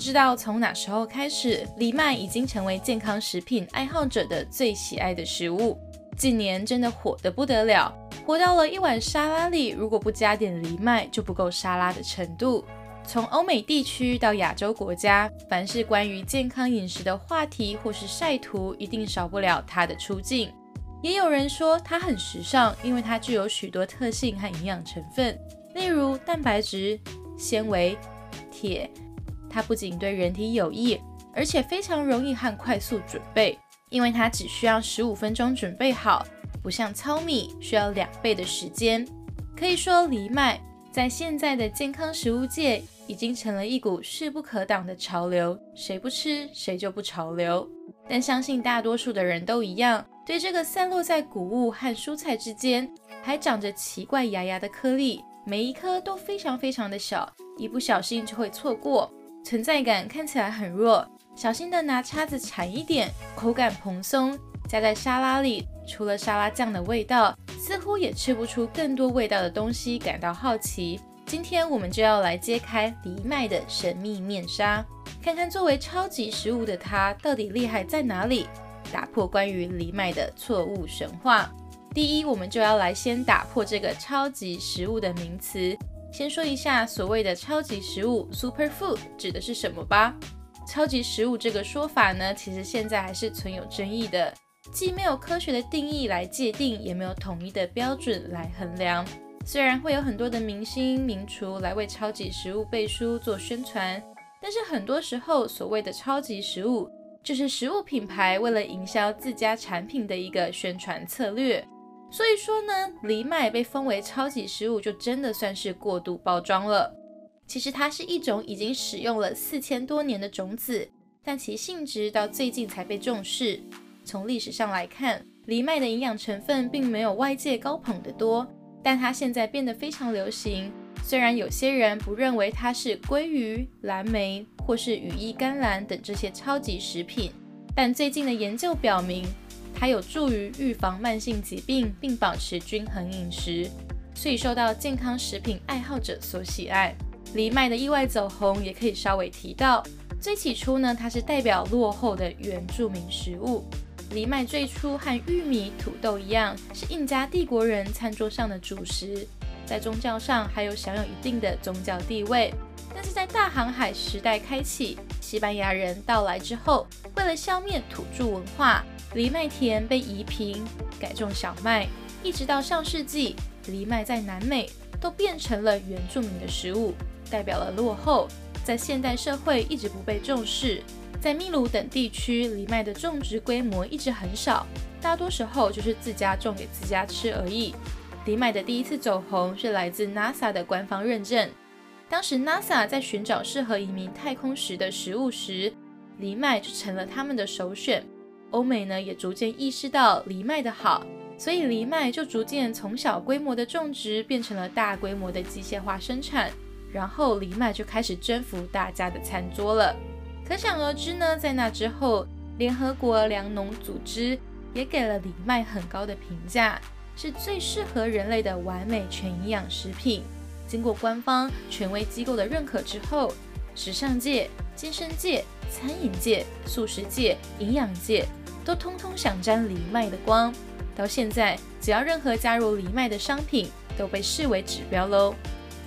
不知道从哪时候开始，藜麦已经成为健康食品爱好者的最喜爱的食物。近年真的火得不得了，火到了一碗沙拉里如果不加点藜麦就不够沙拉的程度。从欧美地区到亚洲国家，凡是关于健康饮食的话题或是晒图，一定少不了它的出镜。也有人说它很时尚，因为它具有许多特性和营养成分，例如蛋白质、纤维、铁。它不仅对人体有益，而且非常容易和快速准备，因为它只需要十五分钟准备好，不像糙米需要两倍的时间。可以说，藜麦在现在的健康食物界已经成了一股势不可挡的潮流，谁不吃谁就不潮流。但相信大多数的人都一样。对这个散落在谷物和蔬菜之间，还长着奇怪芽芽的颗粒，每一颗都非常非常的小，一不小心就会错过。存在感看起来很弱，小心的拿叉子铲一点，口感蓬松，加在沙拉里，除了沙拉酱的味道，似乎也吃不出更多味道的东西，感到好奇。今天我们就要来揭开藜麦的神秘面纱，看看作为超级食物的它到底厉害在哪里。打破关于藜麦的错误神话。第一，我们就要来先打破这个超级食物的名词。先说一下所谓的超级食物 （superfood） 指的是什么吧。超级食物这个说法呢，其实现在还是存有争议的，既没有科学的定义来界定，也没有统一的标准来衡量。虽然会有很多的明星名厨来为超级食物背书做宣传，但是很多时候所谓的超级食物，就是食物品牌为了营销自家产品的一个宣传策略，所以说呢，藜麦被封为超级食物，就真的算是过度包装了。其实它是一种已经使用了四千多年的种子，但其性质到最近才被重视。从历史上来看，藜麦的营养成分并没有外界高捧得多，但它现在变得非常流行。虽然有些人不认为它是鲑鱼、蓝莓或是羽衣甘蓝等这些超级食品，但最近的研究表明，它有助于预防慢性疾病并保持均衡饮食，所以受到健康食品爱好者所喜爱。藜麦的意外走红也可以稍微提到，最起初呢，它是代表落后的原住民食物。藜麦最初和玉米、土豆一样，是印加帝国人餐桌上的主食。在宗教上还有享有一定的宗教地位，但是在大航海时代开启，西班牙人到来之后，为了消灭土著文化，藜麦田被移平，改种小麦，一直到上世纪，藜麦在南美都变成了原住民的食物，代表了落后，在现代社会一直不被重视。在秘鲁等地区，藜麦的种植规模一直很少，大多时候就是自家种给自家吃而已。藜麦的第一次走红是来自 NASA 的官方认证。当时 NASA 在寻找适合移民太空时的食物时，藜麦就成了他们的首选。欧美呢也逐渐意识到藜麦的好，所以藜麦就逐渐从小规模的种植变成了大规模的机械化生产。然后藜麦就开始征服大家的餐桌了。可想而知呢，在那之后，联合国粮农组织也给了藜麦很高的评价。是最适合人类的完美全营养食品。经过官方权威机构的认可之后，时尚界、健身界、餐饮界、素食界、营养界都通通想沾藜麦的光。到现在，只要任何加入藜麦的商品都被视为指标喽。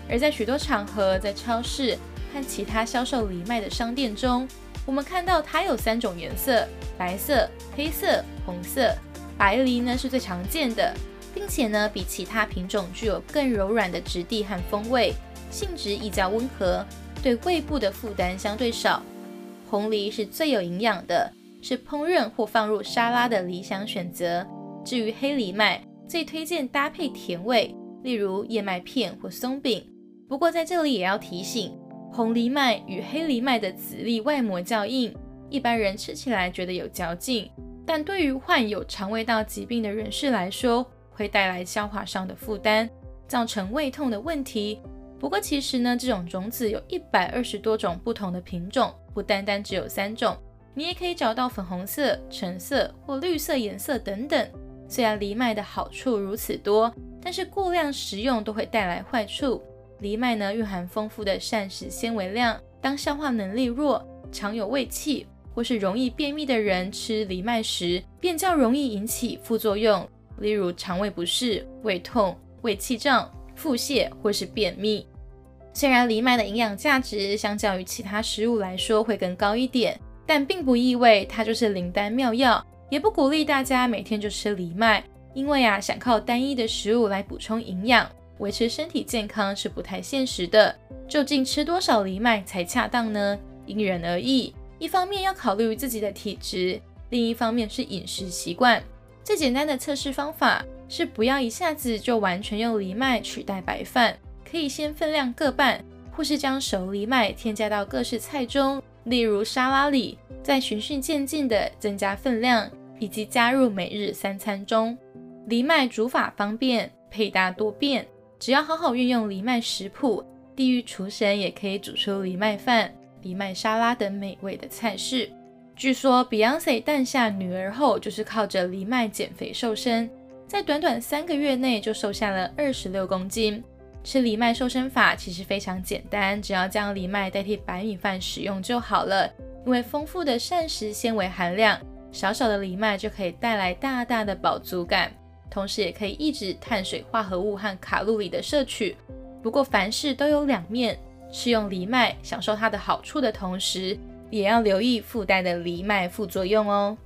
而在许多场合，在超市和其他销售藜麦的商店中，我们看到它有三种颜色：白色、黑色、红色。白藜呢是最常见的。并且呢，比其他品种具有更柔软的质地和风味，性质亦较温和，对胃部的负担相对少。红藜是最有营养的，是烹饪或放入沙拉的理想选择。至于黑藜麦，最推荐搭配甜味，例如燕麦片或松饼。不过在这里也要提醒，红藜麦与黑藜麦的籽粒外膜较硬，一般人吃起来觉得有嚼劲，但对于患有肠胃道疾病的人士来说，会带来消化上的负担，造成胃痛的问题。不过其实呢，这种种子有一百二十多种不同的品种，不单单只有三种。你也可以找到粉红色、橙色或绿色颜色等等。虽然藜麦的好处如此多，但是过量食用都会带来坏处。藜麦呢，蕴含丰富的膳食纤维量，当消化能力弱、常有胃气或是容易便秘的人吃藜麦时，便较容易引起副作用，例如肠胃不适、胃痛、胃气胀、腹泻或是便秘。虽然藜麦的营养价值相较于其他食物来说会更高一点，但并不意味它就是灵丹妙药，也不鼓励大家每天就吃藜麦。因为啊，想靠单一的食物来补充营养，维持身体健康是不太现实的。究竟吃多少藜麦才恰当呢？因人而异。一方面要考虑自己的体质，另一方面是饮食习惯。最简单的测试方法是不要一下子就完全用藜麦取代白饭。可以先分量各半，或是将熟藜麦添加到各式菜中，例如沙拉里，再循序渐进地增加分量，以及加入每日三餐中。藜麦煮法方便，配搭多变，只要好好运用藜麦食谱，地狱厨神也可以煮出藜麦饭、藜麦沙拉等美味的菜式。据说 Beyonce 诞下女儿后，就是靠着藜麦减肥瘦身，在短短三个月内就瘦下了二十六公斤。吃藜麦瘦身法其实非常简单，只要将藜麦代替白米饭使用就好了。因为丰富的膳食纤维含量，小小的藜麦就可以带来大大的饱足感，同时也可以抑制碳水化合物和卡路里的摄取。不过凡事都有两面，吃用藜麦享受它的好处的同时，也要留意附带的藜麦副作用哦。